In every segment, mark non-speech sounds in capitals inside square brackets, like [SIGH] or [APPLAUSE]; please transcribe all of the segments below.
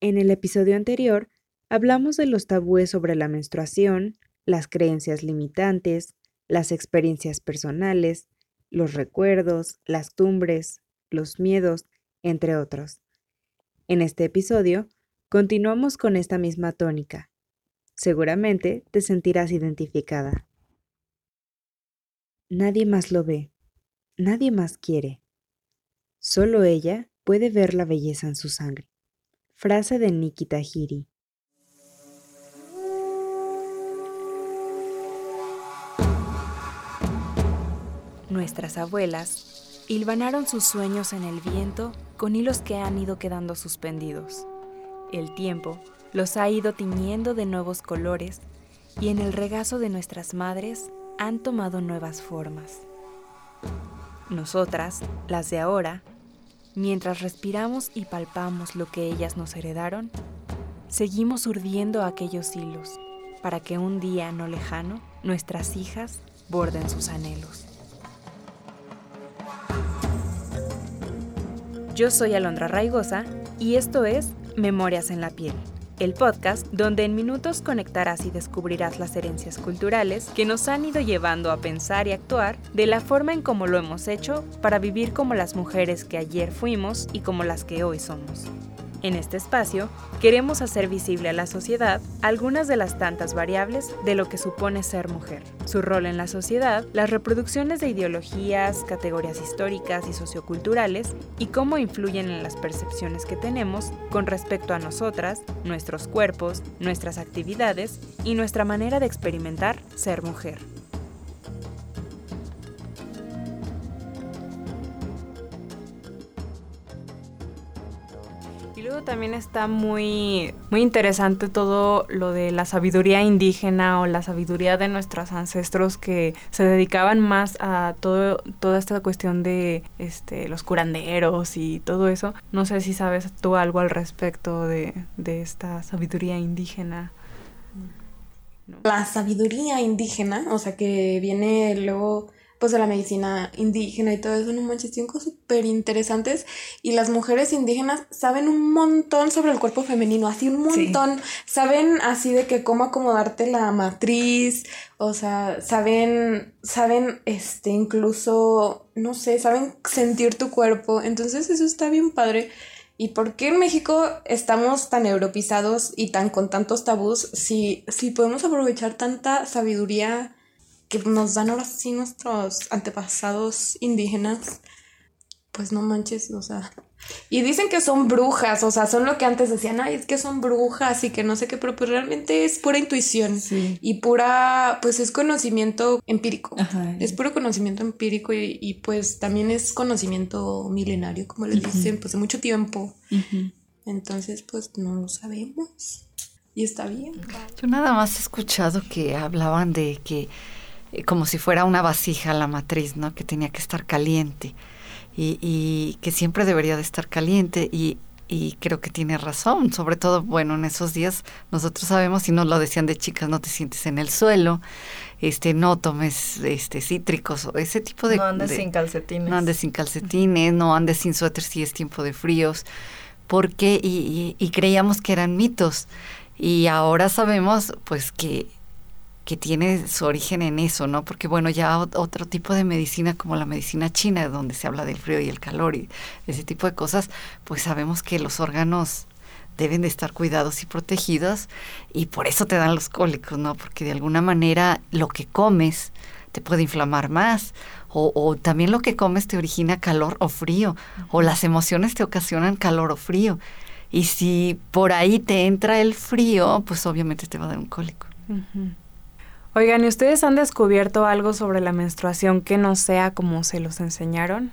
En el episodio anterior hablamos de los tabúes sobre la menstruación, las creencias limitantes, las experiencias personales, los recuerdos, las tumbres, los miedos, entre otros. En este episodio, continuamos con esta misma tónica. Seguramente te sentirás identificada. Nadie más lo ve, nadie más quiere. Solo ella puede ver la belleza en su sangre. Frase de Nikita Hiri. Nuestras abuelas hilvanaron sus sueños en el viento con hilos que han ido quedando suspendidos. El tiempo los ha ido tiñendo de nuevos colores y en el regazo de nuestras madres han tomado nuevas formas. Nosotras, las de ahora, Mientras respiramos y palpamos lo que ellas nos heredaron, seguimos urdiendo aquellos hilos para que un día no lejano nuestras hijas borden sus anhelos. Yo soy Alondra Raigosa y esto es Memorias en la piel el podcast donde en minutos conectarás y descubrirás las herencias culturales que nos han ido llevando a pensar y actuar de la forma en como lo hemos hecho para vivir como las mujeres que ayer fuimos y como las que hoy somos. En este espacio, queremos hacer visible a la sociedad algunas de las tantas variables de lo que supone ser mujer, su rol en la sociedad, las reproducciones de ideologías, categorías históricas y socioculturales y cómo influyen en las percepciones que tenemos con respecto a nosotras, nuestros cuerpos, nuestras actividades y nuestra manera de experimentar ser mujer. También está muy, muy interesante todo lo de la sabiduría indígena o la sabiduría de nuestros ancestros que se dedicaban más a todo, toda esta cuestión de este, los curanderos y todo eso. No sé si sabes tú algo al respecto de, de esta sabiduría indígena. La sabiduría indígena, o sea, que viene luego pues de la medicina indígena y todo eso, no manches, tienen cosas súper interesantes y las mujeres indígenas saben un montón sobre el cuerpo femenino, así un montón, saben así de que cómo acomodarte la matriz, o sea, saben, saben, este, incluso, no sé, saben sentir tu cuerpo, entonces eso está bien padre. ¿Y por qué en México estamos tan europizados y tan con tantos tabús si, si podemos aprovechar tanta sabiduría que nos dan ahora sí nuestros antepasados indígenas, pues no manches, o sea. Y dicen que son brujas, o sea, son lo que antes decían, ay, es que son brujas y que no sé qué, pero pues realmente es pura intuición y pura, pues es conocimiento empírico. Es puro conocimiento empírico y, pues también es conocimiento milenario, como le dicen, pues de mucho tiempo. Entonces, pues no lo sabemos. Y está bien. Yo nada más he escuchado que hablaban de que como si fuera una vasija la matriz, ¿no? Que tenía que estar caliente. Y, y que siempre debería de estar caliente y, y creo que tiene razón, sobre todo, bueno, en esos días nosotros sabemos, y nos lo decían de chicas, no te sientes en el suelo, este, no tomes este cítricos o ese tipo de... No andes sin calcetines. No andes sin calcetines, no andes sin suéter si es tiempo de fríos, porque, y, y, y creíamos que eran mitos, y ahora sabemos pues que que tiene su origen en eso, ¿no? Porque bueno, ya otro tipo de medicina como la medicina china, donde se habla del frío y el calor y ese tipo de cosas, pues sabemos que los órganos deben de estar cuidados y protegidos y por eso te dan los cólicos, ¿no? Porque de alguna manera lo que comes te puede inflamar más o, o también lo que comes te origina calor o frío o las emociones te ocasionan calor o frío. Y si por ahí te entra el frío, pues obviamente te va a dar un cólico. Oigan, ¿y ustedes han descubierto algo sobre la menstruación que no sea como se los enseñaron?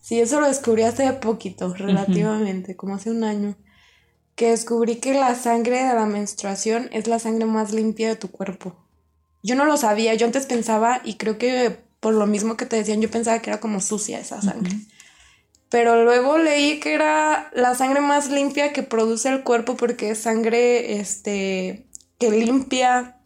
Sí, eso lo descubrí hace poquito, relativamente, como hace un año, que descubrí que la sangre de la menstruación es la sangre más limpia de tu cuerpo. Yo no lo sabía, yo antes pensaba, y creo que por lo mismo que te decían, yo pensaba que era como sucia esa sangre. Pero luego leí que era la sangre más limpia que produce el cuerpo porque es sangre este, que limpia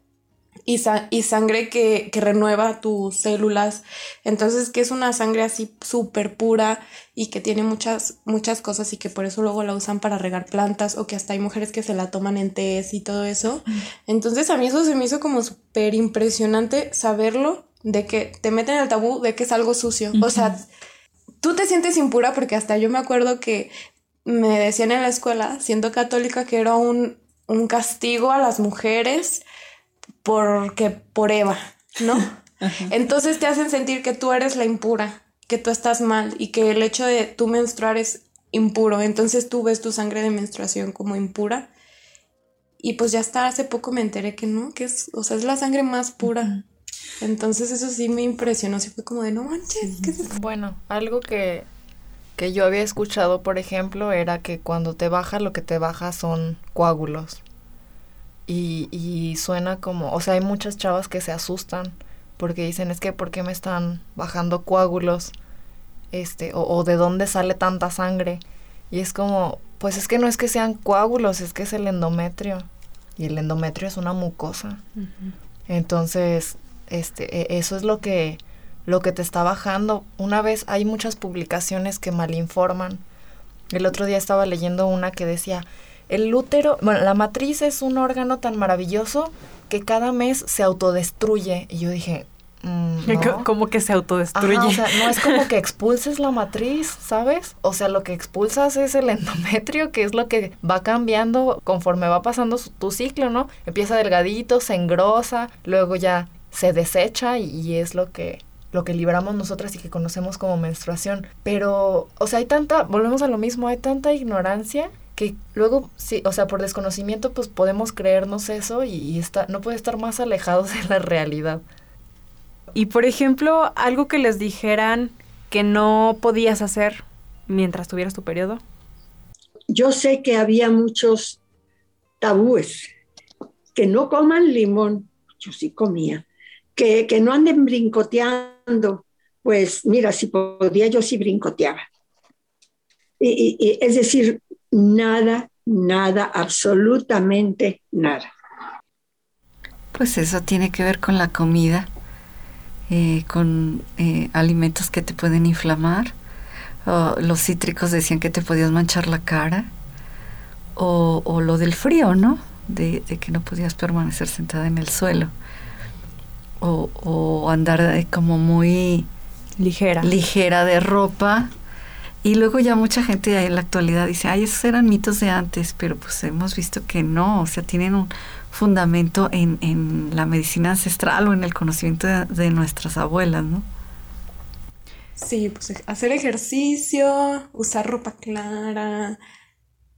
y, y sangre que, que, renueva tus células. Entonces, que es una sangre así súper pura y que tiene muchas, muchas cosas y que por eso luego la usan para regar plantas o que hasta hay mujeres que se la toman en tés y todo eso. Entonces, a mí eso se me hizo como súper impresionante saberlo de que te meten el tabú de que es algo sucio. O sea, tú te sientes impura porque hasta yo me acuerdo que me decían en la escuela, siendo católica, que era un, un castigo a las mujeres porque por Eva, ¿no? [LAUGHS] Entonces te hacen sentir que tú eres la impura, que tú estás mal y que el hecho de tú menstruar es impuro. Entonces tú ves tu sangre de menstruación como impura. Y pues ya hasta hace poco me enteré que no, que es, o sea, es la sangre más pura. Entonces eso sí me impresionó, sí fue como de no manches, ¿qué es Bueno, algo que, que yo había escuchado, por ejemplo, era que cuando te baja, lo que te baja son coágulos. Y, y suena como, o sea, hay muchas chavas que se asustan porque dicen, es que, ¿por qué me están bajando coágulos? Este, o, o de dónde sale tanta sangre. Y es como, pues es que no es que sean coágulos, es que es el endometrio. Y el endometrio es una mucosa. Entonces, este, e, eso es lo que, lo que te está bajando. Una vez hay muchas publicaciones que malinforman. El otro día estaba leyendo una que decía, el útero, bueno, la matriz es un órgano tan maravilloso que cada mes se autodestruye. Y yo dije, mm, [LAUGHS] ¿Cómo que se autodestruye? o sea, no es como [LAUGHS] que expulses la matriz, ¿sabes? O sea, lo que expulsas es el endometrio, que es lo que va cambiando conforme va pasando tu ciclo, ¿no? Empieza delgadito, se engrosa, luego ya se desecha y, es lo que lo que liberamos nosotras y que conocemos como menstruación. Pero, o sea, hay tanta, volvemos a lo mismo, hay tanta ignorancia que luego, sí, o sea, por desconocimiento, pues podemos creernos eso y, está, no puede estar más alejados de la realidad. Y por ejemplo, algo que les dijeran que no podías hacer mientras tuvieras tu periodo. Yo sé que había muchos tabúes, que no coman limón, yo sí comía, que, no anden brincoteando. Pues mira, si podía, yo sí brincoteaba. Y, es decir, nada, nada, absolutamente nada. Pues eso tiene que ver con la comida, eh, con eh, alimentos que te pueden inflamar. los cítricos decían que te podías manchar la cara. O, o lo del frío, ¿no? De, de, que no podías permanecer sentada en el suelo o, andar como muy ligera. ligera de ropa. Y luego ya mucha gente en la actualidad dice, ay, esos eran mitos de antes, pero pues hemos visto que no, o sea, tienen un fundamento en, en la medicina ancestral o en el conocimiento de, nuestras abuelas, ¿no? Sí, pues hacer ejercicio, usar ropa clara.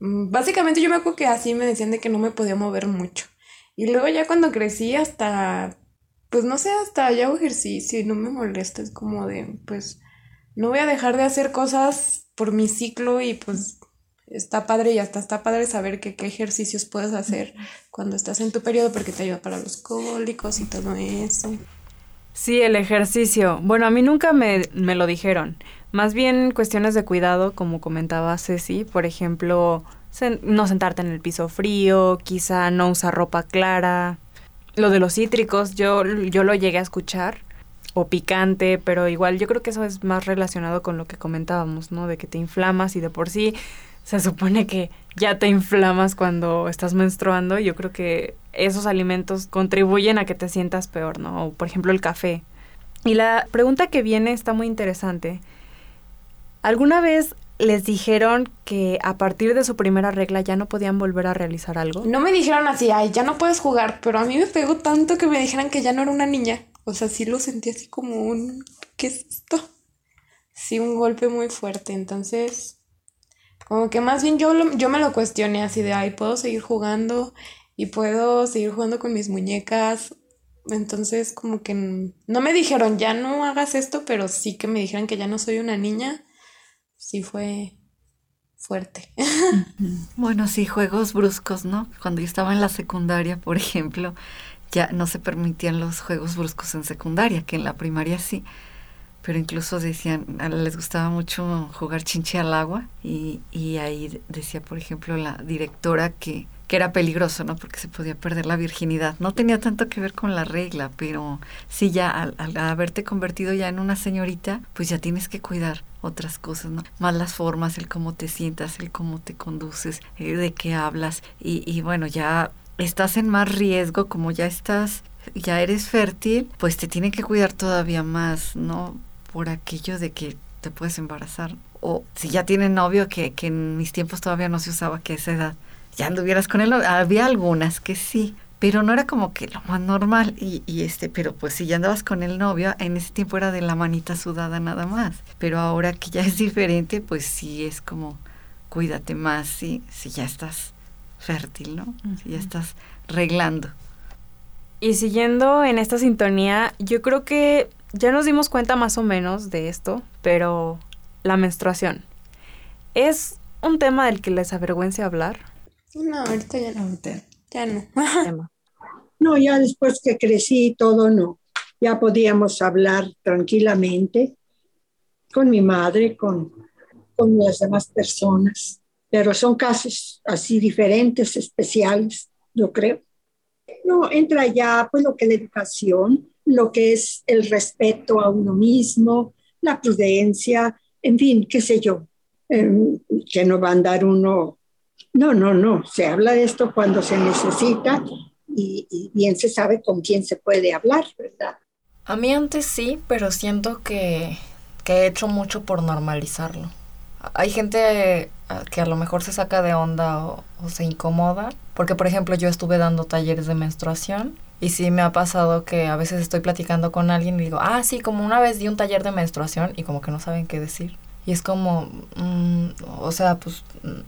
Mm, básicamente yo me acuerdo que así me decían de que no me podía mover mucho. Y luego ya cuando crecí hasta pues no sé, hasta ya hago ejercicio y no me molesta, es como de, pues, no voy a dejar de hacer cosas por mi ciclo y pues está padre y hasta está padre saber que qué ejercicios puedes hacer cuando estás en tu periodo porque te ayuda para los cólicos y todo eso. Sí, el ejercicio. Bueno, a mí nunca me, me lo dijeron. Más bien cuestiones de cuidado, como comentaba Ceci, por ejemplo, no sentarte en el piso frío, quizá no usar ropa clara, lo de los cítricos, yo, yo lo llegué a escuchar, o picante, pero igual yo creo que eso es más relacionado con lo que comentábamos, ¿no? De que te inflamas y de por sí se supone que ya te inflamas cuando estás menstruando. Yo creo que esos alimentos contribuyen a que te sientas peor, ¿no? O por ejemplo el café. Y la pregunta que viene está muy interesante. ¿Alguna vez les dijeron que a partir de su primera regla ya no podían volver a realizar algo? No me dijeron así, ay, ya no puedes jugar, pero a mí me pegó tanto que me dijeran que ya no era una niña. O sea, sí lo sentí así como un, ¿qué es esto? Sí, un golpe muy fuerte. Entonces, como que más bien yo, yo me lo cuestioné así de, ay, puedo seguir jugando y puedo seguir jugando con mis muñecas. Entonces, como que no me dijeron, ya no hagas esto, pero sí que me dijeron que ya no soy una niña sí fue fuerte. [LAUGHS] Bueno, sí, juegos bruscos, ¿no? Cuando yo estaba en la secundaria, por ejemplo, ya no se permitían los juegos bruscos en secundaria, que en la primaria sí. Pero incluso decían, les gustaba mucho jugar chinche al agua y, y ahí decía, por ejemplo, la directora que que era peligroso, ¿no? Porque se podía perder la virginidad. No tenía tanto que ver con la regla, pero sí ya al, haberte convertido ya en una señorita, pues ya tienes que cuidar otras cosas, ¿no? Más las formas, el cómo te sientas, el cómo te conduces, eh, de qué hablas. Y, y bueno, ya estás en más riesgo, como ya estás, ya eres fértil, pues te tienen que cuidar todavía más, ¿no? Por aquello de que te puedes embarazar. O si ya tienen novio, que, en mis tiempos todavía no se usaba que esa edad ya anduvieras con él. Había algunas que sí, pero no era como que lo más normal. Y, y, este, pero pues si ya andabas con el novio, en ese tiempo era de la manita sudada nada más. Pero ahora que ya es diferente, pues sí es como cuídate más si, si ya estás fértil, ¿no? Si ya estás reglando. Y siguiendo en esta sintonía, yo creo que ya nos dimos cuenta más o menos de esto, pero la menstruación. ¿Es un tema del que les avergüence hablar? No, ahorita ya no, ya no. [LAUGHS] no, ya después que crecí todo no. Ya podíamos hablar tranquilamente con mi madre, con, con las demás personas, pero son casos así diferentes, especiales, yo creo. No, entra ya pues lo que es la educación, lo que es el respeto a uno mismo, la prudencia, en fin, qué sé yo, em, que no va a andar uno no, no, no. Se habla de esto cuando se necesita y, bien se sabe con quién se puede hablar, ¿verdad? A mí antes sí, pero siento que, he hecho mucho por normalizarlo. Hay gente eh, que a lo mejor se saca de onda o, se incomoda, porque por ejemplo yo estuve dando talleres de menstruación y sí me ha pasado que a veces estoy platicando con alguien y digo, ah, sí, como una vez di un taller de menstruación y como que no saben qué decir. Y es como, mm, o sea, pues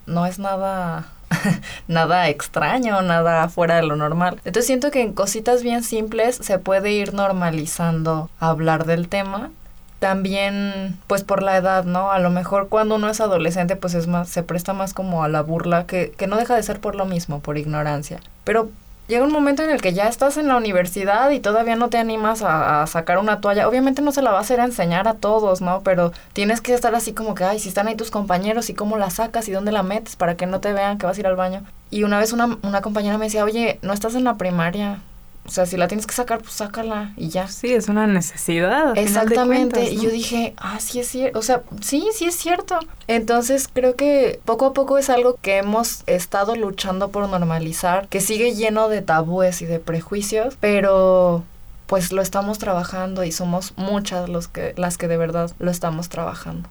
no es nada, [LAUGHS] nada extraño, nada fuera de lo normal. Entonces siento que en cositas bien simples se puede ir normalizando hablar del tema. También, pues por la edad, ¿no? A lo mejor cuando uno es adolescente, pues es más, se presta más como a la burla, que, que no deja de ser por lo mismo, por ignorancia. Pero llega un momento en el que ya estás en la universidad y todavía no te animas a, sacar una toalla. Obviamente no se la va a hacer a enseñar a todos, ¿no? Pero tienes que estar así como que, ay, si están ahí tus compañeros y cómo la sacas y dónde la metes para que no te vean que vas a ir al baño. Y una vez una, una compañera me decía, oye, no estás en la primaria, o sea, si la tienes que sacar, pues sácala y ya. Sí, es una necesidad. Exactamente. Y yo dije, ah, sí es cierto. O sea, sí, sí es cierto. Entonces creo que poco a poco es algo que hemos estado luchando por normalizar, que sigue lleno de tabúes y de prejuicios, pero pues lo estamos trabajando y somos muchas los que, las que de verdad lo estamos trabajando.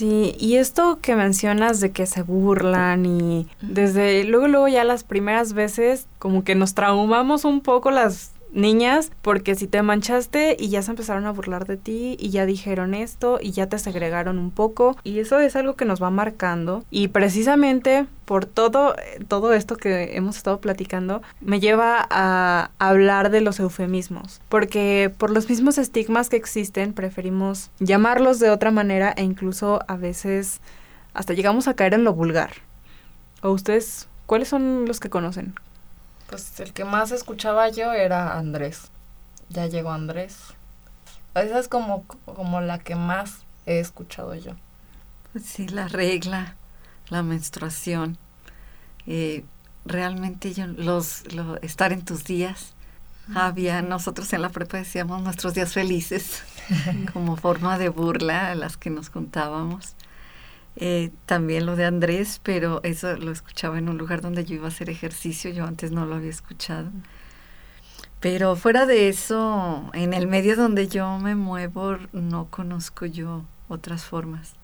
Sí, y esto que mencionas de que se burlan y desde luego luego ya las primeras veces como que nos traumamos un poco las niñas, porque si te manchaste y ya se empezaron a burlar de ti y ya dijeron esto y ya te segregaron un poco y eso es algo que nos va marcando y precisamente por todo todo esto que hemos estado platicando me lleva a hablar de los eufemismos, porque por los mismos estigmas que existen preferimos llamarlos de otra manera e incluso a veces hasta llegamos a caer en lo vulgar. ¿O ustedes cuáles son los que conocen? Pues el que más escuchaba yo era Andrés. Ya llegó Andrés. Esa es como, como la que más he escuchado yo. Sí, la regla, la menstruación. Eh, realmente yo, los, estar en tus días. Había, nosotros en la prepa decíamos nuestros días felices, [LAUGHS] como forma de burla a las que nos contábamos. Eh, también lo de Andrés, pero eso lo escuchaba en un lugar donde yo iba a hacer ejercicio, yo antes no lo había escuchado. Pero fuera de eso, en el medio donde yo me muevo, no conozco yo otras formas.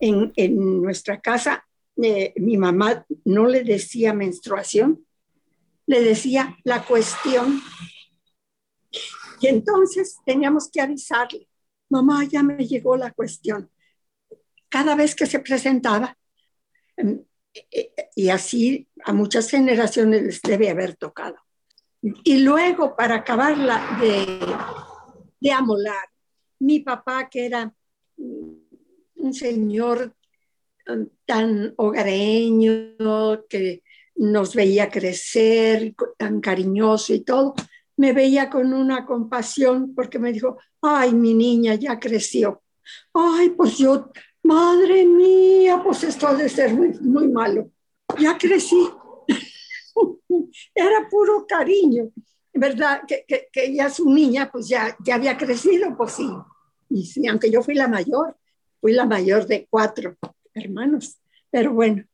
En, en nuestra casa, eh, mi mamá no le decía menstruación, le decía la cuestión. Y entonces teníamos que avisarle, mamá, ya me llegó la cuestión cada vez que se presentaba. Em, e, e, y así a muchas generaciones les debe haber tocado. Y luego, para acabarla de, amolar, mi papá, que era un señor um, tan hogareño, que nos veía crecer, tan cariñoso y todo, me veía con una compasión porque me dijo, ay, mi niña ya creció. Ay, pues yo Madre mía, pues esto ha de ser muy, muy malo. Ya crecí. [LAUGHS] era puro cariño. ¿Verdad? Que, que, que, ella, su niña, pues ya, ya había crecido, pues sí. Y sí, aunque yo fui la mayor, fui la mayor de cuatro hermanos. Pero bueno,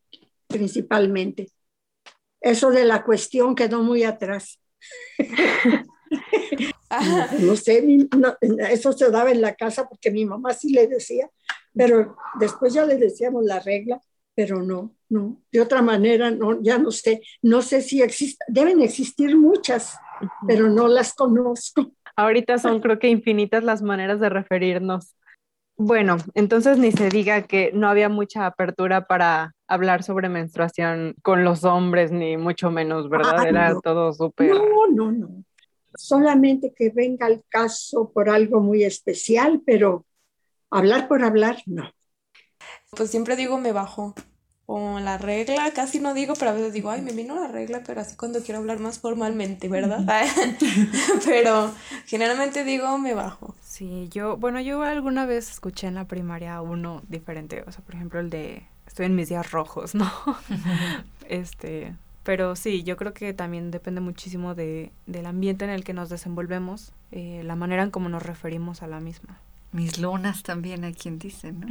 principalmente. Eso de la cuestión quedó muy atrás. [LAUGHS] no, sé, eso se daba en la casa porque mi mamá sí le decía, pero después ya le decíamos la regla, pero no, no, de otra manera, no, ya no sé, no sé si existen, deben existir muchas, pero no las conozco. Ahorita son creo que infinitas las maneras de referirnos. Bueno, entonces ni se diga que no había mucha apertura para hablar sobre menstruación con los hombres, ni mucho menos, ¿verdad? Ah, Era todo súper... No, no, no. Solamente que venga el caso por algo muy especial, pero hablar por hablar, no. Pues siempre digo me bajo. O la regla, casi no digo, pero a veces digo, ay, me vino la regla, pero así cuando quiero hablar más formalmente, ¿verdad? [LAUGHS] pero generalmente digo, me bajo. Sí, yo, bueno, yo alguna vez escuché en la primaria uno diferente, o sea, por ejemplo, el de estoy en mis días rojos, ¿no? [LAUGHS] este, pero sí, yo creo que también depende muchísimo de, del ambiente en el que nos desenvolvemos, eh, la manera en cómo nos referimos a la misma. Mis lunas también hay quien dice, ¿no?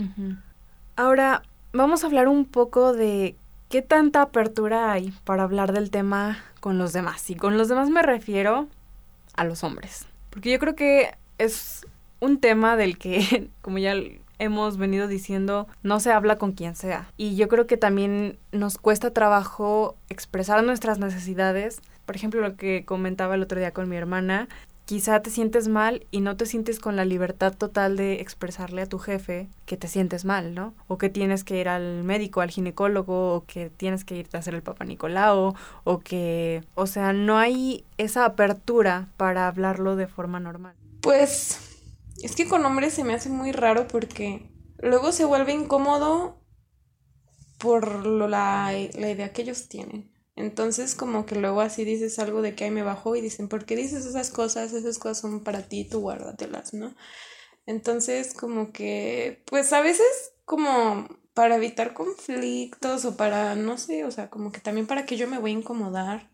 Ahora, vamos a hablar un poco de qué tanta apertura hay para hablar del tema con los demás. Y con los demás me refiero a los hombres. Porque yo creo que es un tema del que, [LAUGHS] como ya hemos venido diciendo, no se habla con quien sea. Y yo creo que también nos cuesta trabajo expresar nuestras necesidades. Por ejemplo, lo que comentaba el otro día con mi hermana, quizá te sientes mal y no te sientes con la libertad total de expresarle a tu jefe que te sientes mal, ¿no? O que tienes que ir al médico, al ginecólogo, o que tienes que irte a hacer el papá Nicolau, o que, o sea, no hay esa apertura para hablarlo de forma normal. Pues es que con hombres se me hace muy raro porque luego se vuelve incómodo por lo, la, la idea que ellos tienen. Entonces como que luego así dices algo de que ahí me bajó y dicen, ¿por qué dices esas cosas? Esas cosas son para ti, tú guárdatelas, ¿no? Entonces como que, pues a veces como para evitar conflictos o para, no sé, o sea, como que también para que yo me voy a incomodar.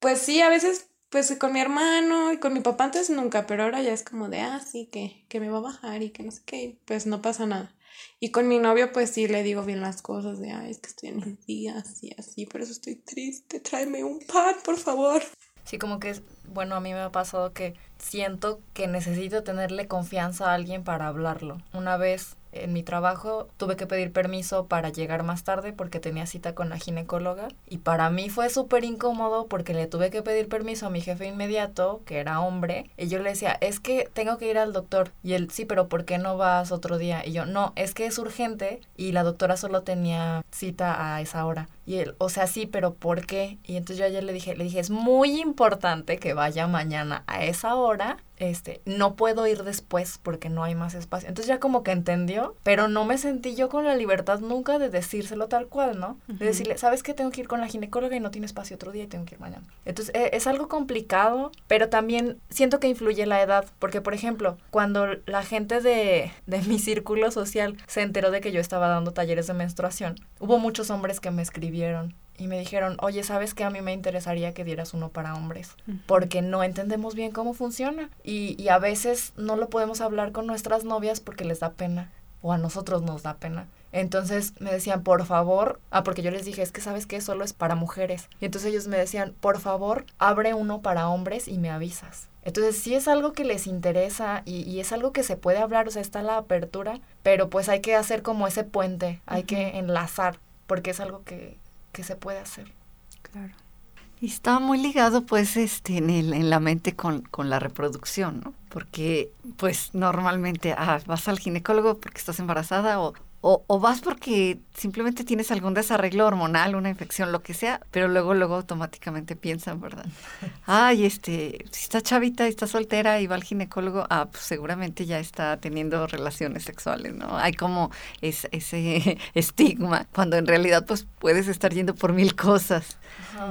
Pues sí, a veces, pues con mi hermano y con mi papá antes nunca, pero ahora ya es como de, ah, sí, que, que me va a bajar y que no sé qué, pues no pasa nada. Y con mi novio, pues sí le digo bien las cosas de, ay, es que estoy en mis días y así, por eso estoy triste, tráeme un pan, por favor. Sí, como que, bueno, a mí me ha pasado que siento que necesito tenerle confianza a alguien para hablarlo. Una vez en mi trabajo tuve que pedir permiso para llegar más tarde porque tenía cita con la ginecóloga y para mí fue súper incómodo porque le tuve que pedir permiso a mi jefe inmediato, que era hombre, y yo le decía, es que tengo que ir al doctor. Y él, sí, pero ¿por qué no vas otro día? Y yo, no, es que es urgente y la doctora solo tenía cita a esa hora. Y él, o sea, sí, pero ¿por qué? Y entonces yo ayer le dije, le dije, es muy importante que vaya mañana a esa hora este, no puedo ir después porque no hay más espacio. Entonces ya como que entendió, pero no me sentí yo con la libertad nunca de decírselo tal cual, ¿no? De decirle, ¿sabes que Tengo que ir con la ginecóloga y no tiene espacio otro día y tengo que ir mañana. Entonces e, es algo complicado, pero también siento que influye la edad, porque por ejemplo, cuando la gente de, de mi círculo social se enteró de que yo estaba dando talleres de menstruación, hubo muchos hombres que me escribieron y me dijeron, oye, ¿sabes qué? A mí me interesaría que dieras uno para hombres, porque no entendemos bien cómo funciona y, y a veces no lo podemos hablar con nuestras novias porque les da pena o a nosotros nos da pena. Entonces me decían, por favor, ah, porque yo les dije, es que sabes que solo es para mujeres. Y entonces ellos me decían, por favor, abre uno para hombres y me avisas. Entonces sí es algo que les interesa y, y, es algo que se puede hablar, o sea, está la apertura, pero pues hay que hacer como ese puente, hay que enlazar, porque es algo que, que se puede hacer. Claro. Y está muy ligado pues este en, el, en la mente con, con, la reproducción, ¿no? Porque pues normalmente ah, vas al ginecólogo porque estás embarazada o, o, o, vas porque simplemente tienes algún desarreglo hormonal, una infección, lo que sea, pero luego, luego automáticamente piensan, ¿verdad? [LAUGHS] Ay, este, si está chavita y está soltera y va al ginecólogo, ah, pues seguramente ya está teniendo relaciones sexuales, ¿no? Hay como ese [LAUGHS] estigma, cuando en realidad pues puedes estar yendo por mil cosas,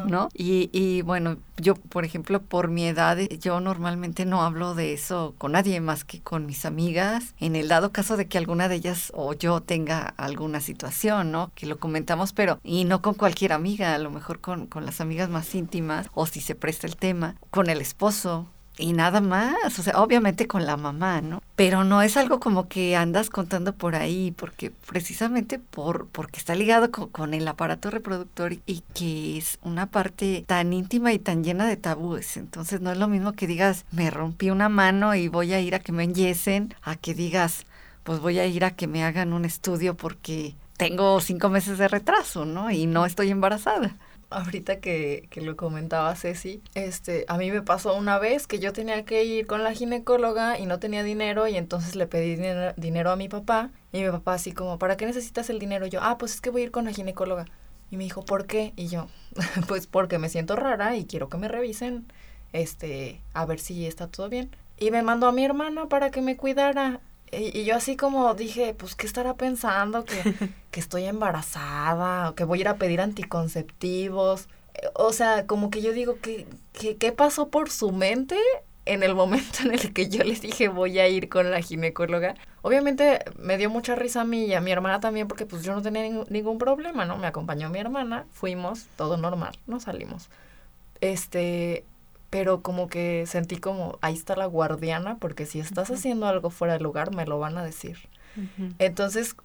¿no? Y, y bueno, yo, por ejemplo, por mi edad, yo normalmente no hablo de eso con nadie más que con mis amigas. En el dado caso de que alguna de ellas o yo tenga tenga alguna situación, ¿no? Que lo comentamos, pero y no con cualquier amiga, a lo mejor con, con las amigas más íntimas, o si se presta el tema, con el esposo, y nada más, o sea, obviamente con la mamá, ¿no? Pero no es algo como que andas contando por ahí, porque precisamente por porque está ligado con, el aparato reproductor y que es una parte tan íntima y tan llena de tabúes. Entonces no es lo mismo que digas, me rompí una mano y voy a ir a que me enyesen, a que digas, pues voy a ir a que me hagan un estudio porque tengo cinco meses de retraso, ¿no? Y no estoy embarazada ahorita que, que, lo comentaba Ceci, este, a mí me pasó una vez que yo tenía que ir con la ginecóloga y no tenía dinero y entonces le pedí dinero, a mi papá y mi papá así como, ¿para qué necesitas el dinero? yo, ah, pues es que voy a ir con la ginecóloga. Y me dijo, ¿por qué? Y yo, [LAUGHS] pues porque me siento rara y quiero que me revisen, este, a ver si está todo bien. Y me mandó a mi hermana para que me cuidara. Y, yo así como dije, pues, ¿qué estará pensando? Que, [LAUGHS] que estoy embarazada o que voy a ir a pedir anticonceptivos. O sea, como que yo digo, ¿qué, qué, qué pasó por su mente en el momento en el que yo les dije voy a ir con la ginecóloga? Obviamente me dio mucha risa a mí y a mi hermana también porque pues yo no tenía ningún problema, ¿no? Me acompañó mi hermana, fuimos, todo normal, no salimos. Este, pero como que sentí como, ahí está la guardiana, porque si estás haciendo algo fuera de lugar, me lo van a decir. Entonces,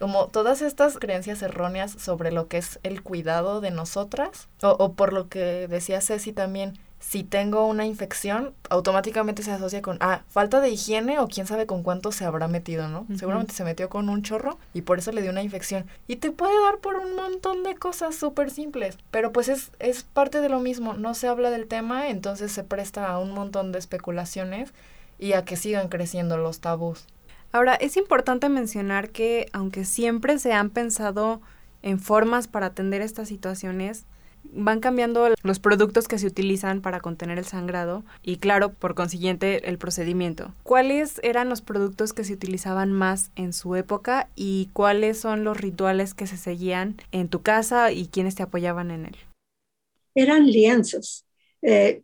como todas estas creencias erróneas sobre lo que es el cuidado de nosotras, o, o por lo que decía Ceci también, si tengo una infección, automáticamente se asocia con, ah, falta de higiene o quién sabe con cuánto se habrá metido, ¿no? Seguramente se metió con un chorro y por eso le dio una infección. Y te puede dar por un montón de cosas súper simples, pero pues es, es parte de lo mismo, no se habla del tema, entonces se presta a un montón de especulaciones y a que sigan creciendo los tabús. Ahora, es importante mencionar que aunque siempre se han pensado en formas para atender estas situaciones, van cambiando los productos que se utilizan para contener el sangrado y claro, por consiguiente, el procedimiento. ¿Cuáles eran los productos que se utilizaban más en su época y cuáles son los rituales que se seguían en tu casa y quiénes te apoyaban en él? Eran lienzos. Eh,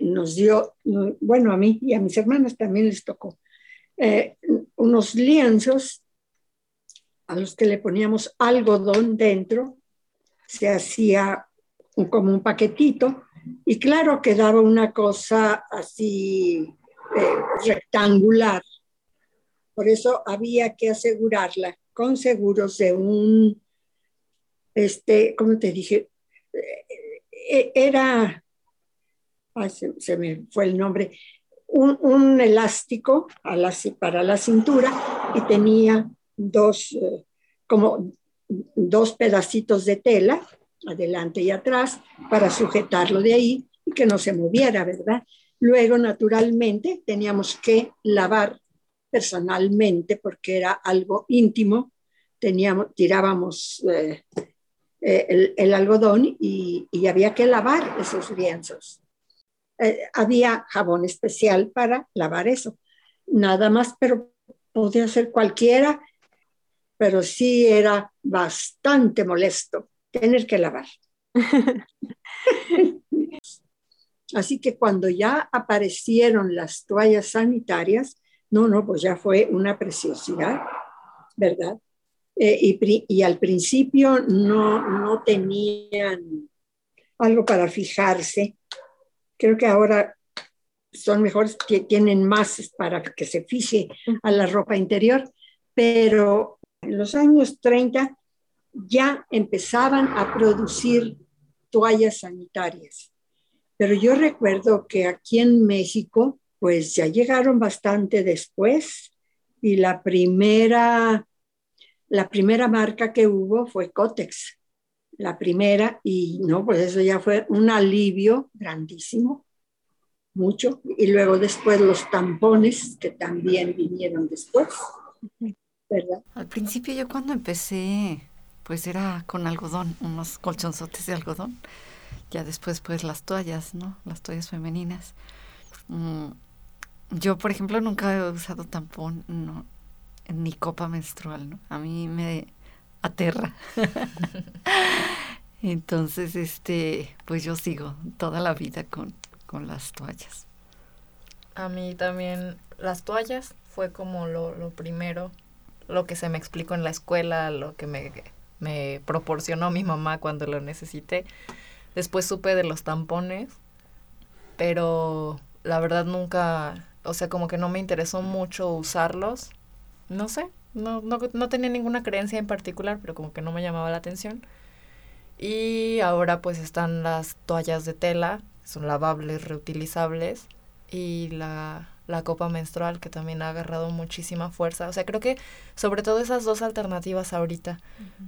nos dio, bueno, a mí y a mis hermanas también les tocó, eh, unos lienzos a los que le poníamos algodón dentro se hacía como un paquetito y claro, quedaba una cosa así eh, rectangular. Por eso había que asegurarla con seguros de un, este, ¿cómo te dije? Eh, era, se, me fue el nombre, un, elástico para la cintura y tenía dos, eh, como dos pedacitos de tela, adelante y atrás, para sujetarlo de ahí y que no se moviera, ¿verdad? Luego, naturalmente, teníamos que lavar personalmente porque era algo íntimo. Teníamos, tirábamos eh, eh, el, algodón y, había que lavar esos lienzos. Eh, había jabón especial para lavar eso. Nada más, pero podía ser cualquiera pero sí era bastante molesto tener que lavar. [LAUGHS] Así que cuando ya aparecieron las toallas sanitarias, no, no, pues ya fue una preciosidad, ¿verdad? Eh, y, y, al principio no, no tenían algo para fijarse. Creo que ahora son mejores, tienen más para que se fije a la ropa interior, pero en los años 30 ya empezaban a producir toallas sanitarias. Pero yo recuerdo que aquí en México, pues ya llegaron bastante después y la primera, la primera marca que hubo fue Cotex, la primera, y no, pues eso ya fue un alivio grandísimo, mucho. Y luego después los tampones que también vinieron después. Al principio yo cuando empecé, pues era con algodón, unos colchonzotes de algodón. Ya después, pues las toallas, ¿no? Las toallas femeninas. Mm, yo, por ejemplo, nunca he usado tampón, no, ni copa menstrual, ¿no? A mí me aterra. [LAUGHS] Entonces, este, pues yo sigo toda la vida con, con las toallas. A mí también las toallas fue como lo, lo primero lo que se me explicó en la escuela, lo que me, me proporcionó mi mamá cuando lo necesité. Después supe de los tampones, pero la verdad nunca, o sea, como que no me interesó mucho usarlos. No sé, no, no, no tenía ninguna creencia en particular, pero como que no me llamaba la atención. Y ahora pues están las toallas de tela, son lavables, reutilizables, y la, la copa menstrual que también ha agarrado muchísima fuerza. O sea, creo que sobre todo esas dos alternativas ahorita,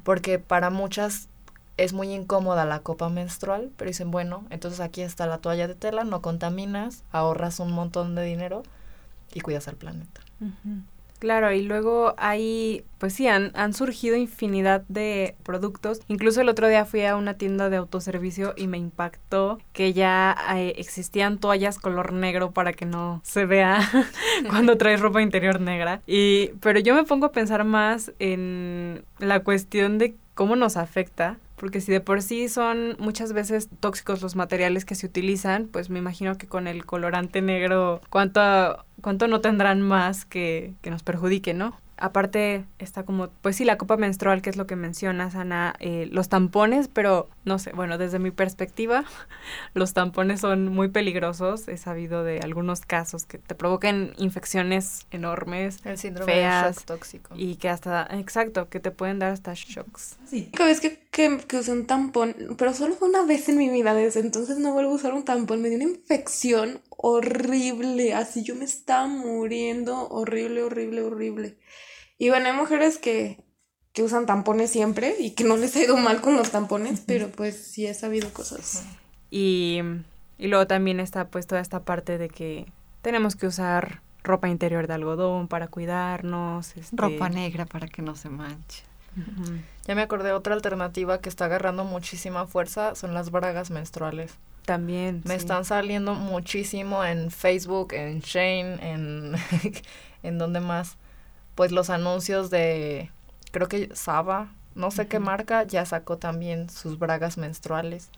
porque para muchas es muy incómoda la copa menstrual, pero dicen, bueno, entonces aquí está la toalla de tela, no contaminas, ahorras un montón de dinero y cuidas al planeta. Claro, y luego hay, pues sí, han, han, surgido infinidad de productos. Incluso el otro día fui a una tienda de autoservicio y me impactó que ya eh, existían toallas color negro para que no se vea [LAUGHS] cuando [LAUGHS] traes ropa interior negra. Y, pero yo me pongo a pensar más en la cuestión de cómo nos afecta porque si de por sí son muchas veces tóxicos los materiales que se utilizan, pues me imagino que con el colorante negro, ¿cuánto, cuánto no tendrán más que, que nos perjudique, no? aparte está como, pues sí, la copa menstrual, que es lo que mencionas, Ana, eh, los tampones, pero no sé, bueno, desde mi perspectiva, [LAUGHS] los tampones son muy peligrosos. He sabido de algunos casos que te provocan infecciones enormes, El síndrome feas, shock tóxico. Y que hasta, exacto, que te pueden dar hasta shocks. Sí. Cada vez que, que, que usé un tampón, pero solo fue una vez en mi vida, desde entonces no vuelvo a usar un tampón, me dio una infección horrible, así yo me estaba muriendo, horrible, horrible, horrible. Y bueno, hay mujeres que, que usan tampones siempre y que no les ha ido mal con los tampones, pero pues sí he sabido cosas. Y, y luego también está pues toda esta parte de que tenemos que usar ropa interior de algodón para cuidarnos. Este... Ropa negra para que no se manche. Uh -huh. Ya me acordé, otra alternativa que está agarrando muchísima fuerza son las bragas menstruales. También. Me sí. están saliendo muchísimo en Facebook, en Shane, en, [LAUGHS] en donde más pues los anuncios de, creo que Saba, no sé uh -huh. qué marca, ya sacó también sus bragas menstruales.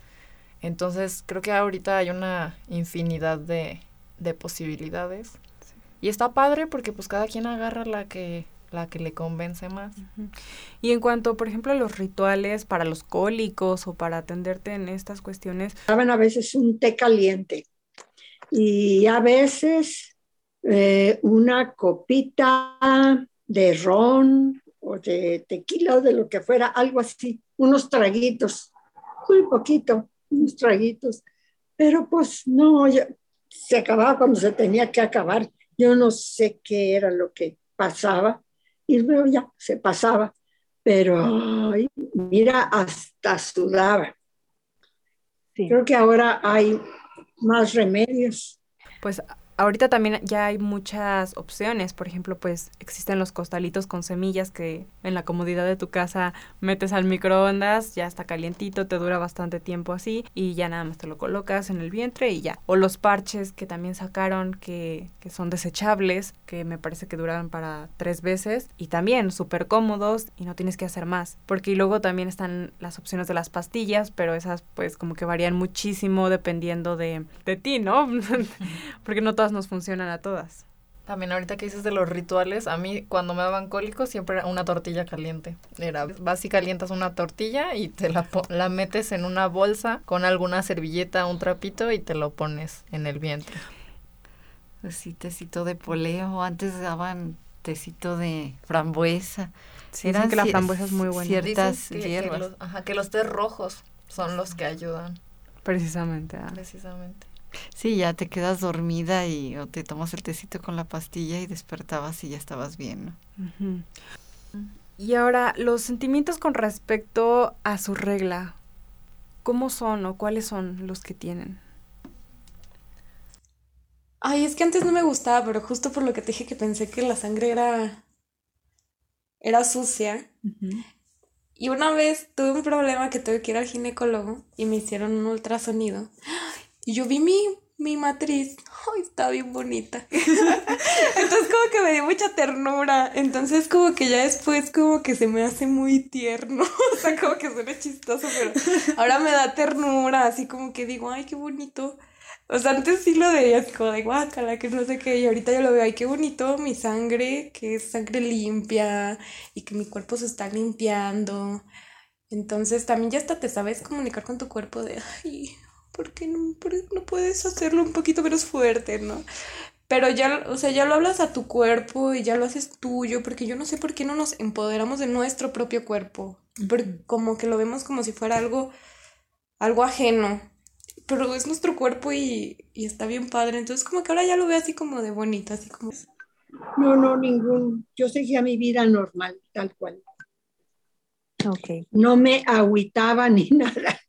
Entonces creo que ahorita hay una infinidad de, de posibilidades. Sí. Y está padre porque pues cada quien agarra la que, la que le convence más. Uh -huh. Y en cuanto, por ejemplo, a los rituales para los cólicos o para atenderte en estas cuestiones. Daban a veces un té caliente y a veces eh, una copita de ron o de tequila o de lo que fuera, algo así, unos traguitos, muy poquito, unos traguitos, pero pues no, ya, se acababa cuando se tenía que acabar, yo no sé qué era lo que pasaba y luego ya se pasaba, pero ay, mira, hasta sudaba. Sí. Creo que ahora hay más remedios. Pues ahorita también ya hay muchas opciones. Por ejemplo, pues existen los costalitos con semillas que en la comodidad de tu casa metes al microondas, ya está calientito, te dura bastante tiempo así y ya nada más te lo colocas en el vientre y ya. O los parches que también sacaron que, que son desechables, que me parece que duran para tres veces y también súper cómodos y no tienes que hacer más. Porque luego también están las opciones de las pastillas, pero esas pues como que varían muchísimo dependiendo de, de ti, ¿no? [LAUGHS] Porque no todas nos funcionan a todas. También ahorita que dices de los rituales, a mí cuando me daban cólicos siempre era una tortilla caliente. Era, vas y calientas una tortilla y te la, la metes en una bolsa con alguna servilleta, un trapito y te lo pones en el vientre. Sí, tecito de poleo, antes daban tecito de frambuesa. Sí, Eran que la frambuesa es muy buena. Ciertas que, hierbas. Que los, ajá, que los tés rojos son los que ayudan. Precisamente. Ah. Precisamente. Sí, ya te quedas dormida y o te tomas el tecito con la pastilla y despertabas y ya estabas bien, ¿no? Uh -huh. Y ahora, los sentimientos con respecto a su regla, ¿cómo son o cuáles son los que tienen? Ay, es que antes no me gustaba, pero justo por lo que te dije que pensé que la sangre era era sucia. Uh -huh. Y una vez tuve un problema que tuve que ir al ginecólogo y me hicieron un ultrasonido. Y yo vi mi, mi matriz. ¡Ay, está bien bonita! [LAUGHS] Entonces como que me dio mucha ternura. Entonces como que ya después como que se me hace muy tierno. [LAUGHS] o sea, como que suena chistoso, pero ahora me da ternura. Así como que digo, ¡ay, qué bonito! O sea, antes sí lo veía así como de guácala, que no sé qué, y ahorita ya lo veo, ay, qué bonito mi sangre, que es sangre limpia y que mi cuerpo se está limpiando. Entonces también ya hasta te sabes comunicar con tu cuerpo de, ay, ¿por qué no, por qué no puedes hacerlo un poquito menos fuerte, no? Pero ya, o sea, ya lo hablas a tu cuerpo y ya lo haces tuyo, porque yo no sé por qué no nos empoderamos de nuestro propio cuerpo. Porque como que lo vemos como si fuera algo, algo ajeno pero es nuestro cuerpo y, y, está bien padre. Entonces, como que ahora ya lo veo así como de bonito, así como. No, no, ningún. Yo seguía mi vida normal, tal cual. Ok. No me agüitaba ni [LAUGHS] nada.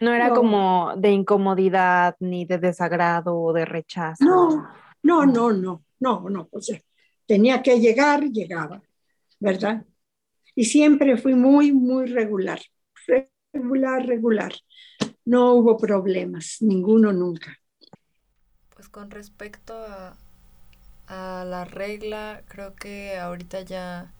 No era como de incomodidad, ni de desagrado o de rechazo. No, no, no, no, no, no. Tenía que llegar, llegaba, ¿verdad? Y siempre fui muy, muy regular, regular, regular no hubo problemas, ninguno nunca. Pues con respecto a, a la regla, creo que ahorita ya,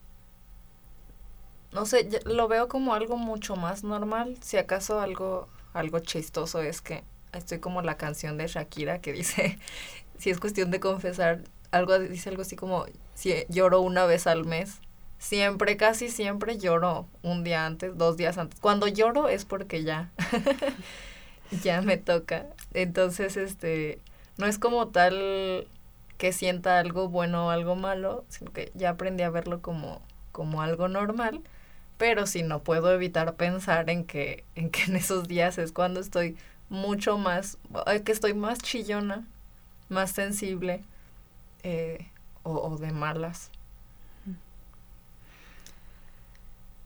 no sé, lo veo como algo mucho más normal. Si acaso algo, algo chistoso es que estoy como la canción de Shakira que dice, [LAUGHS] si es cuestión de confesar, algo dice algo así como, si lloro una vez al mes. Siempre, casi siempre lloro un día antes, dos días antes. Cuando lloro es porque ya, [LAUGHS] ya me toca. Entonces, este, no es como tal que sienta algo bueno o algo malo, sino que ya aprendí a verlo como, como algo normal. Pero sí no puedo evitar pensar en que, en que en esos días es cuando estoy mucho más, que estoy más chillona, más sensible eh, o, o de malas.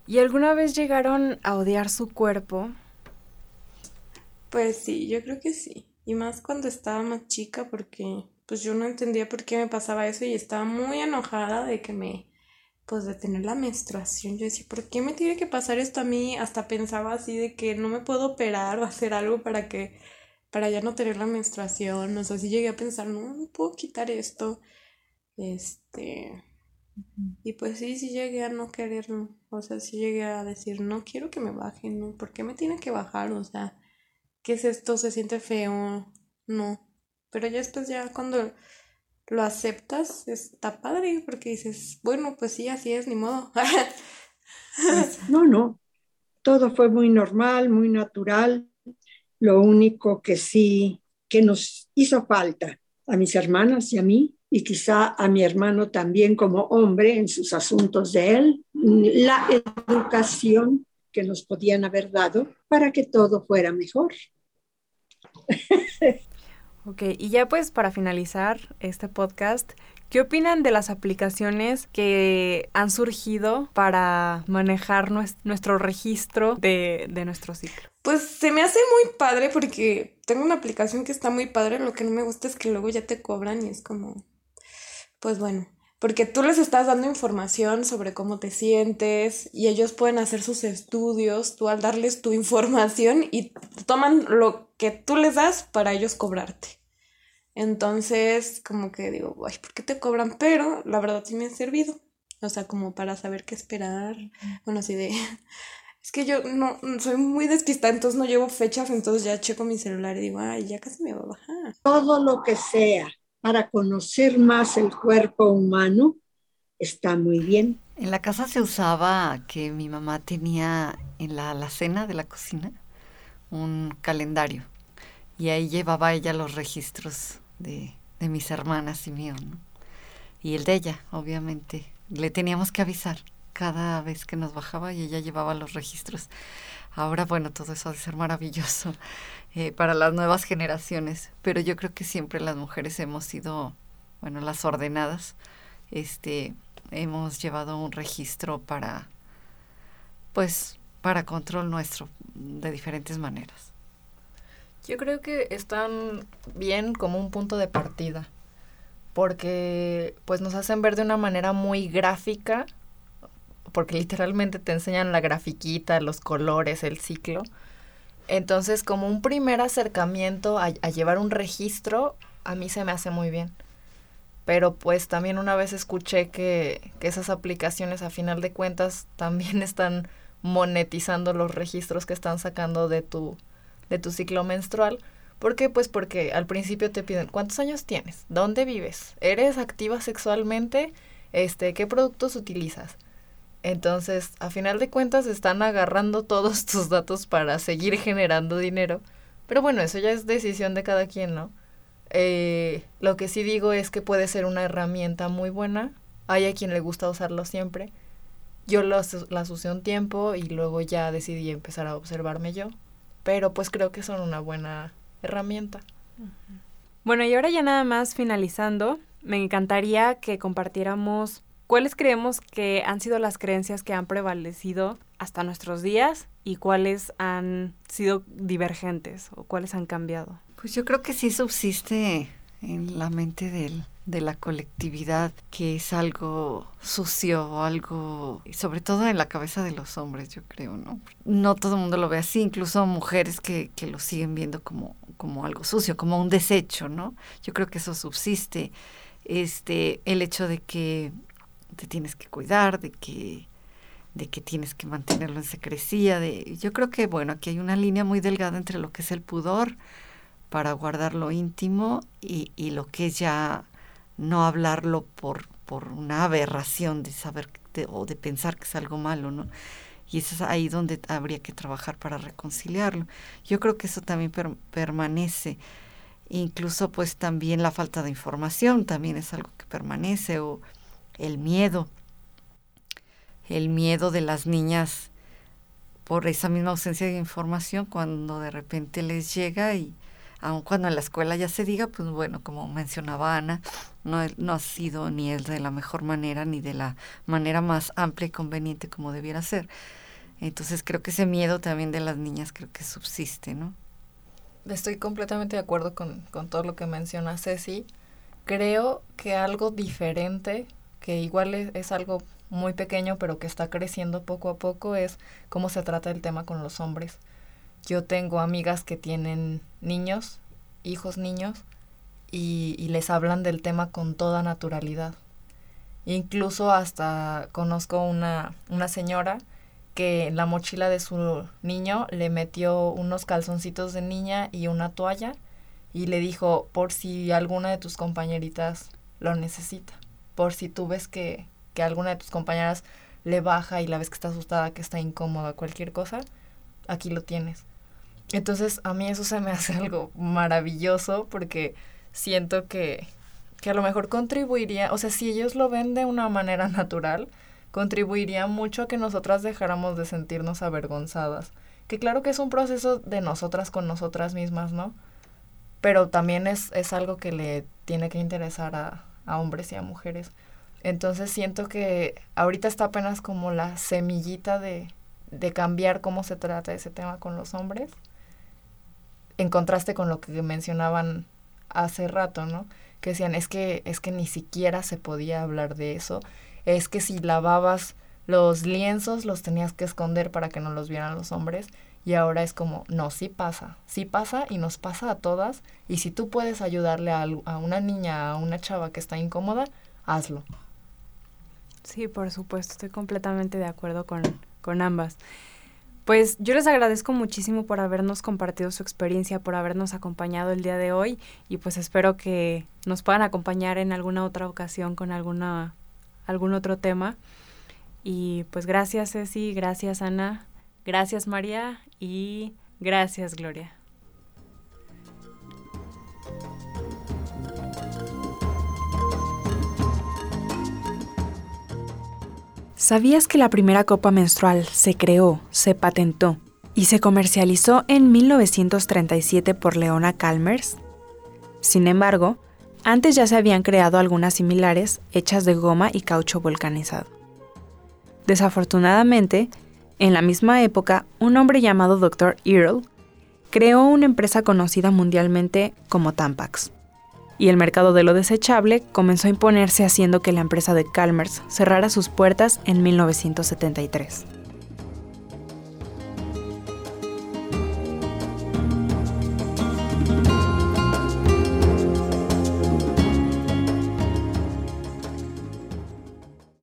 ¿Y alguna vez llegaron a odiar su cuerpo? Pues sí, yo creo que sí. Y más cuando estaba más chica porque pues yo no entendía por qué me pasaba eso y estaba muy enojada de que me pues de tener la menstruación. Yo decía, ¿por qué me tiene que pasar esto a mí? Hasta pensaba así de que no me puedo operar o hacer algo para que para ya no tener la menstruación. O sea, sí llegué a pensar, no, no puedo quitar esto. Este, y pues sí, sí llegué a no quererlo. O sea, sí llegué a decir, no quiero que me bajen, ¿no? ¿Por qué me tiene que bajar? O sea, ¿qué es esto? ¿Se siente feo? No. Pero ya después, ya cuando lo aceptas, está padre, porque dices, bueno, pues sí, así es, ni modo. [LAUGHS] No, no. Todo fue muy normal, muy natural. Lo único que sí, que nos hizo falta a mis hermanas y a mí, y quizá a mi hermano también como hombre en sus asuntos de él, la educación que nos podían haber dado para que todo fuera mejor. [LAUGHS] ok, y ya pues para finalizar este podcast, ¿qué opinan de las aplicaciones que han surgido para manejar nuestro registro de, de nuestro ciclo? Pues se me hace muy padre porque tengo una aplicación que está muy padre, lo que no me gusta es que luego ya te cobran y es como, pues bueno, porque tú les estás dando información sobre cómo te sientes y ellos pueden hacer sus estudios, tú al darles tu [LAUGHS] información y toman lo que tú les das para ellos cobrarte. Entonces, como que digo, ay, ¿por qué te cobran? Pero la verdad sí me ha servido. O sea, como para saber qué esperar. Bueno, así de... [LAUGHS] Es que yo no soy muy despistada, entonces no llevo fechas, entonces ya checo mi celular y digo, ay, ya casi me va a bajar. Todo lo que sea para conocer más el cuerpo humano, está muy bien. En la casa se usaba que mi mamá tenía en la alacena de la cocina un calendario y ahí llevaba ella los registros de, de mis hermanas y mío. Y el de ella, obviamente. Le teníamos que avisar cada vez que nos bajaba y ella llevaba los registros. Ahora, bueno, todo eso ha de ser maravilloso eh, para las nuevas generaciones, pero yo creo que siempre las mujeres hemos sido, bueno, las ordenadas, este, hemos llevado un registro para, pues, para control nuestro de diferentes maneras. Yo creo que están bien como un punto de partida, porque pues nos hacen ver de una manera muy gráfica porque literalmente te enseñan la grafiquita, los colores, el ciclo. Entonces, como un primer acercamiento a, llevar un registro, a mí se me hace muy bien. Pero pues también una vez escuché que, que esas aplicaciones a final de cuentas [LAUGHS] también están monetizando los registros que están sacando de tu, de tu ciclo menstrual, ¿Por qué? Pues porque al principio te piden, ¿cuántos años tienes? ¿Dónde vives? ¿Eres activa sexualmente? Este, ¿qué productos utilizas? Entonces, a final de cuentas, están agarrando todos [LAUGHS] tus datos para seguir generando dinero. Pero bueno, eso ya es decisión de cada quien, ¿no? Eh, lo que sí digo es que puede ser una herramienta muy buena. Hay a quien le gusta usarlo siempre. Yo las, las usé un tiempo y luego ya decidí empezar a observarme yo. Pero pues creo que son una buena herramienta. Bueno, y ahora ya nada más finalizando, me encantaría que compartiéramos cuáles creemos que han sido las creencias que han prevalecido hasta nuestros días y cuáles han sido divergentes o cuáles han cambiado. Pues yo creo que sí subsiste en la mente de la colectividad, que es algo sucio, algo, sobre todo en la cabeza de los hombres, yo creo, ¿no? No todo el mundo lo ve así, incluso mujeres que, que lo siguen viendo como, como algo sucio, como un desecho, ¿no? Yo creo que eso subsiste. Este, el hecho de que te tienes que cuidar, de que de que tienes que mantenerlo en secrecía, de yo creo que bueno, aquí hay una línea muy delgada entre lo que es el pudor para guardar lo íntimo y, y lo que es ya no hablarlo por, por una aberración de saber o de pensar que es algo malo, ¿no? Y eso es ahí donde habría que trabajar para reconciliarlo. Yo creo que eso también permanece. Incluso pues también la falta de información también es algo que permanece el miedo. El miedo de las niñas por esa misma ausencia de información cuando de repente les llega y aun cuando en la escuela ya se diga, pues bueno, como mencionaba Ana, no, no ha sido ni es de la mejor manera ni de la manera más amplia y conveniente como debiera ser. Entonces creo que ese miedo también de las niñas creo que subsiste, ¿no? Estoy completamente de acuerdo con, con todo lo que menciona Ceci. Creo que algo diferente, que igual es, algo muy pequeño, pero que está creciendo poco a poco, es cómo se trata el tema con los hombres. Yo tengo amigas que tienen niños, hijos niños, y, y, les hablan del tema con toda naturalidad. Incluso hasta conozco una, una señora que en la mochila de su niño le metió unos calzoncitos de niña y una toalla y le dijo por si alguna de tus compañeritas lo necesita, por si tú ves que, que alguna de tus compañeras le baja y la ves que está asustada, que está incómoda, cualquier cosa, aquí lo tienes. Entonces a mí eso se me [LAUGHS] hace algo maravilloso porque siento que, que a lo mejor contribuiría, o sea, si ellos lo ven de una manera [LAUGHS] natural, contribuiría mucho a que nosotras dejáramos de sentirnos avergonzadas. Que claro que es un proceso de nosotras con nosotras mismas, ¿no? Pero también es, es algo que le tiene que interesar a, a hombres y a mujeres. Entonces siento que ahorita está apenas como la semillita de, de cambiar cómo se trata ese tema con los hombres en contraste con lo que mencionaban hace rato, ¿no? Que decían, es que, es que ni siquiera se podía hablar de eso, es que si lavabas los lienzos los tenías que esconder para que no los vieran los hombres, y ahora es como, no, sí pasa, sí pasa y nos pasa a todas, y si tú puedes ayudarle a, a una niña, a una chava que está incómoda, hazlo. Sí, por supuesto, estoy completamente de acuerdo con, con ambas. Pues yo les agradezco muchísimo por habernos compartido su experiencia, por habernos acompañado el día de hoy y pues espero que nos puedan acompañar en alguna otra ocasión con alguna algún otro tema. Y pues gracias Ceci, gracias Ana, gracias María y gracias Gloria. ¿Sabías que la primera copa menstrual se creó, se patentó y se comercializó en 1937 por Leona Calmers? Sin embargo, antes ya se habían creado algunas similares hechas de goma y caucho vulcanizado. Desafortunadamente, en la misma época, un hombre llamado Dr. Earl creó una empresa conocida mundialmente como Tampax y el mercado de lo desechable comenzó a imponerse haciendo que la empresa de Calmers cerrara sus puertas en 1973.